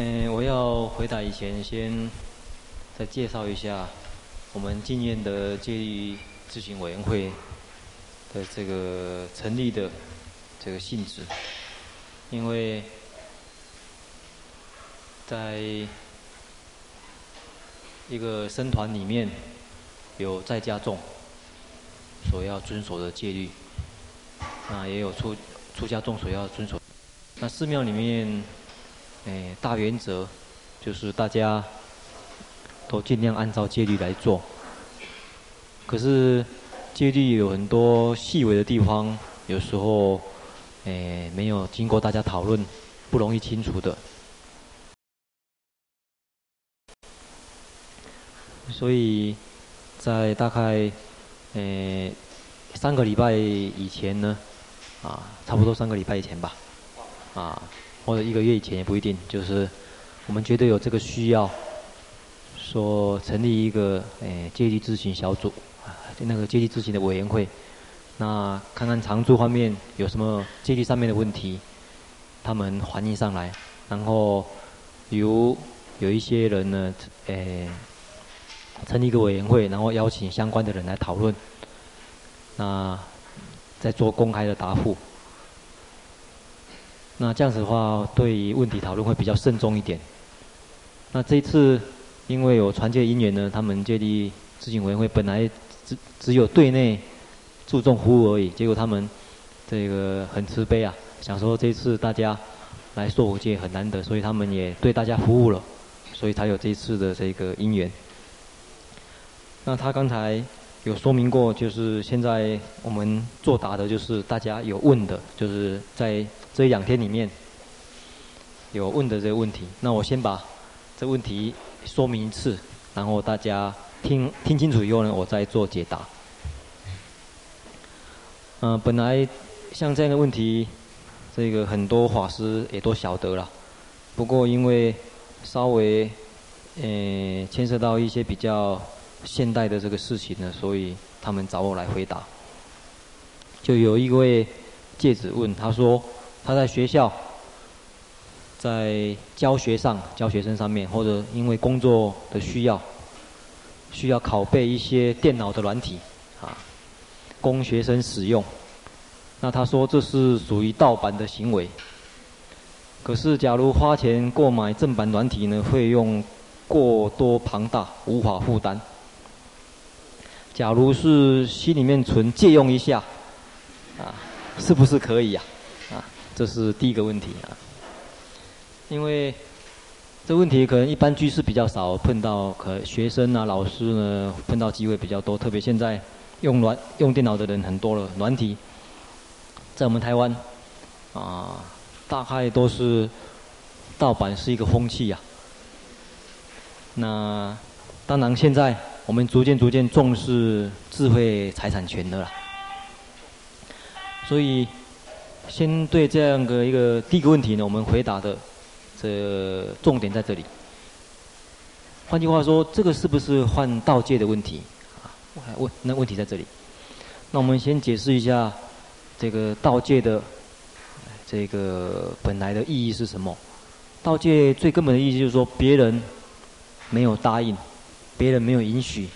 嗯，我要回答以前，先再介绍一下我们经验的戒律咨询委员会的这个成立的这个性质，因为在一个僧团里面有在家众所要遵守的戒律，那也有出出家众所要遵守，那寺庙里面。哎，大原则就是大家都尽量按照戒律来做。可是戒律有很多细微的地方，有时候哎没有经过大家讨论，不容易清楚的。所以在大概哎三个礼拜以前呢，啊，差不多三个礼拜以前吧，啊。或者一个月以前也不一定，就是我们觉得有这个需要，说成立一个诶戒律咨询小组，啊，那个戒律咨询的委员会，那看看常住方面有什么戒律上面的问题，他们反映上来，然后由有一些人呢，诶成立一个委员会，然后邀请相关的人来讨论，那再做公开的答复。那这样子的话，对于问题讨论会比较慎重一点。那这次，因为有传戒因缘呢，他们戒律咨询委员会本来只只有对内注重服务而已，结果他们这个很慈悲啊，想说这次大家来受五戒很难得，所以他们也对大家服务了，所以才有这一次的这个姻缘。那他刚才有说明过，就是现在我们作答的，就是大家有问的，就是在。这两天里面有问的这个问题，那我先把这问题说明一次，然后大家听听清楚以后呢，我再做解答。嗯、本来像这样的问题，这个很多法师也都晓得了，不过因为稍微呃牵涉到一些比较现代的这个事情呢，所以他们找我来回答。就有一位戒子问他说。他在学校，在教学上教学生上面，或者因为工作的需要，需要拷贝一些电脑的软体，啊，供学生使用。那他说这是属于盗版的行为。可是假如花钱购买正版软体呢，费用过多庞大，无法负担。假如是心里面存借用一下，啊，是不是可以呀？这是第一个问题啊，因为这问题可能一般居士比较少碰到，可学生啊、老师呢碰到机会比较多，特别现在用软用电脑的人很多了，软体在我们台湾啊，大概都是盗版是一个风气呀。那当然，现在我们逐渐逐渐重视智慧财产权的了，所以。先对这样的一个第一个问题呢，我们回答的这重点在这里。换句话说，这个是不是换盗戒的问题？啊，我问那问题在这里。那我们先解释一下这个盗戒的这个本来的意义是什么？盗戒最根本的意义就是说，别人没有答应，别人没有允许，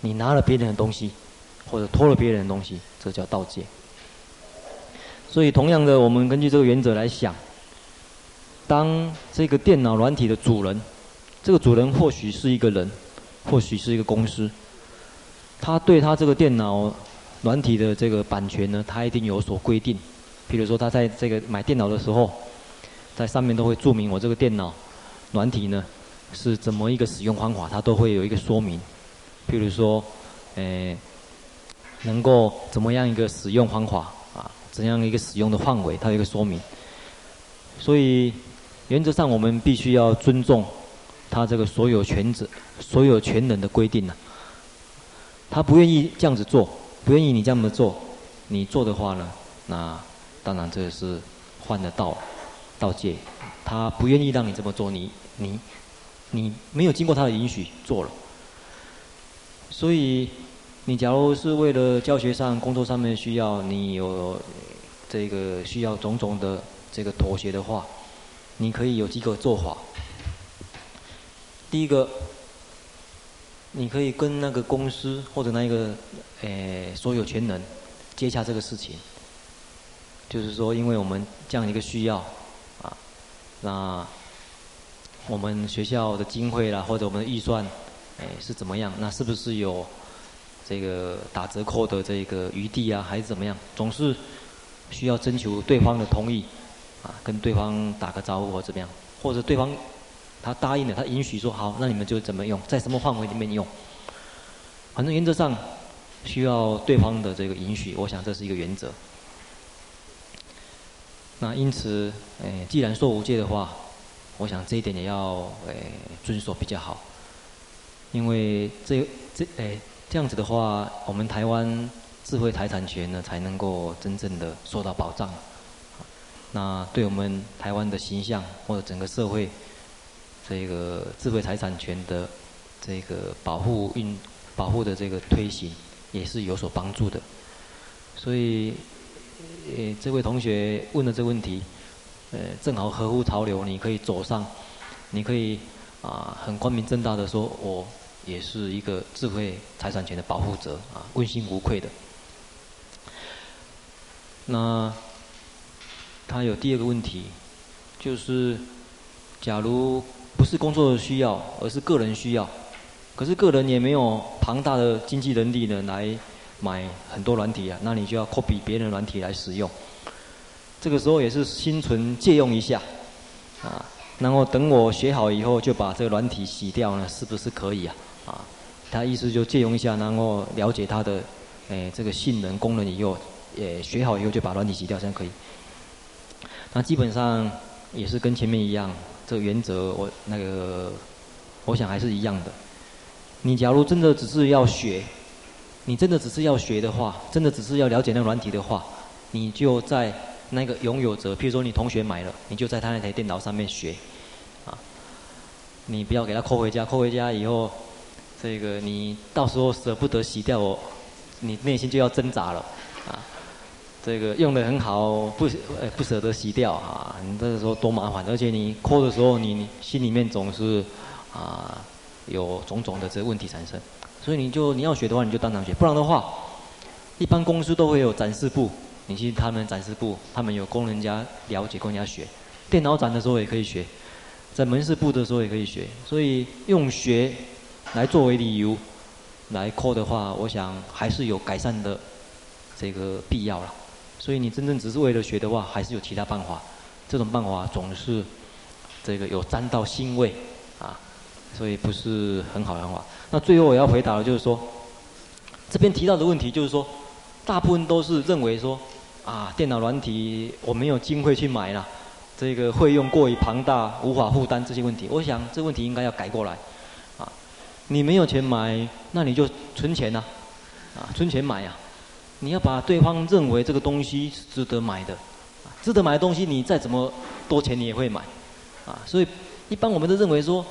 你拿了别人的东西，或者偷了别人的东西，这叫盗戒。所以，同样的，我们根据这个原则来想，当这个电脑软体的主人，这个主人或许是一个人，或许是一个公司，他对他这个电脑软体的这个版权呢，他一定有所规定。譬如说，他在这个买电脑的时候，在上面都会注明我这个电脑软体呢是怎么一个使用方法，他都会有一个说明。譬如说，诶，能够怎么样一个使用方法啊。怎样一个使用的范围，它有一个说明。所以原则上，我们必须要尊重他这个所有权者、所有权人的规定呢。他不愿意这样子做，不愿意你这样子做，你做的话呢，那当然这个是犯了盗盗戒。他不愿意让你这么做，你你你没有经过他的允许做了，所以。你假如是为了教学上、工作上面需要，你有这个需要种种的这个妥协的话，你可以有几个做法。第一个，你可以跟那个公司或者那一个诶所有权人接洽这个事情，就是说，因为我们这样一个需要啊，那我们学校的经费啦，或者我们的预算，诶是怎么样？那是不是有这个打折扣的这个余地啊，还是怎么样？总是需要征求对方的同意。啊，跟对方打个招呼或怎么样，或者对方他答应了，他允许说好，那你们就怎么用，在什么范围里面用。反正原则上需要对方的这个允许，我想这是一个原则。那因此，诶，既然说无界的话，我想这一点也要诶遵守比较好。因为这这诶这样子的话，我们台湾智慧财产权呢才能够真正的受到保障。那对我们台湾的形象或者整个社会，这个智慧财产权的这个保护运保护的这个推行，也是有所帮助的。所以，呃，这位同学问的这个问题，呃，正好合乎潮流，你可以走上，你可以啊，很光明正大的说，我也是一个智慧财产权的保护者啊，问心无愧的。那。他有第二个问题，就是，假如不是工作的需要，而是个人需要，可是个人也没有庞大的经济能力呢，来买很多软体啊，那你就要 copy 别人的软体来使用。这个时候也是心存借用一下，啊，然后等我学好以后就把这个软体洗掉呢，是不是可以啊？啊，他意思就借用一下，然后了解它的，诶，这个性能功能以后，也学好以后就把软体洗掉，这样可以。那基本上也是跟前面一样，这个原则我那个，我想还是一样的。你假如真的只是要学，你真的只是要学的话，真的只是要了解那个软体的话，你就在那个拥有者，譬如说你同学买了，你就在他那台电脑上面学，啊，你不要给他扣回家，扣回家以后，这个你到时候舍不得洗掉我，你内心就要挣扎了，啊。这个用得很好，不不舍得洗掉啊！你这个时候多麻烦，而且你抠的时候，你心里面总是啊有种种的这个问题产生。所以你就你要学的话，你就当场学，不然的话，一般公司都会有展示部，你去他们展示部，他们有供人家了解，供人家学。电脑展的时候也可以学，在门市部的时候也可以学。所以用学来作为理由来扣的话，我想还是有改善的这个必要了。所以你真正只是为了学的话，还是有其他办法。这种办法总是这个有沾到腥味啊，所以不是很好的方法。那最后我要回答的就是说，这边提到的问题就是说，大部分都是认为说啊，电脑软体我没有经费去买了，这个费用过于庞大，无法负担这些问题。我想这问题应该要改过来，你没有钱买，那你就存钱呐，啊，存钱买呀。你要把对方认为这个东西是值得买的，值得买的东西，你再怎么多钱你也会买，啊，所以一般我们都认为说，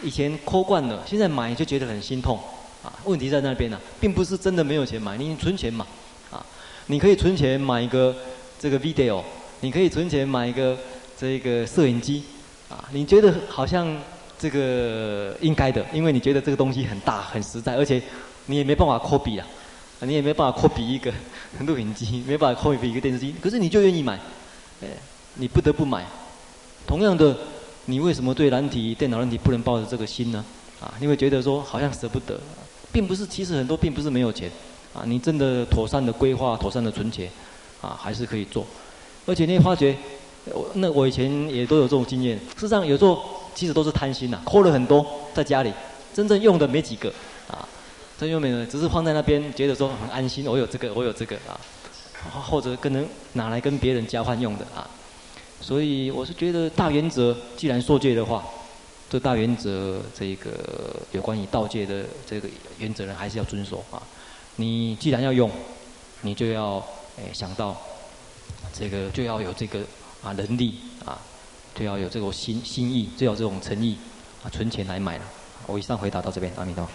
以前抠惯了，现在买就觉得很心痛，啊，问题在那边呢，并不是真的没有钱买，你存钱嘛，啊，你可以存钱买一个这个 video，你可以存钱买一个这个摄影机，啊，你觉得好像这个应该的，因为你觉得这个东西很大很实在，而且你也没办法 copy 啊。你也没办法 copy 一个录影机，没办法 copy 一个电视机，可是你就愿意买，哎，你不得不买。同样的，你为什么对软体、电脑软体不能抱着这个心呢？啊，你会觉得说好像舍不得，并不是，其实很多并不是没有钱，啊，你真的妥善的规划、妥善的存钱，啊，还是可以做。而且你会发觉，我那我以前也都有这种经验。事实上，有时候其实都是贪心呐，抠了很多在家里，真正用的没几个，啊。真用没有，只是放在那边，觉得说很安心。我有这个，我有这个啊，或者可能拿来跟别人交换用的啊。所以我是觉得大原则，既然受戒的话，这大原则这个有关于道戒的这个原则呢，还是要遵守啊。你既然要用，你就要诶想到这个就要有这个啊能力啊，就要有这种心心意，就要这种诚意啊，存钱来买了。我以上回答到这边，阿弥陀。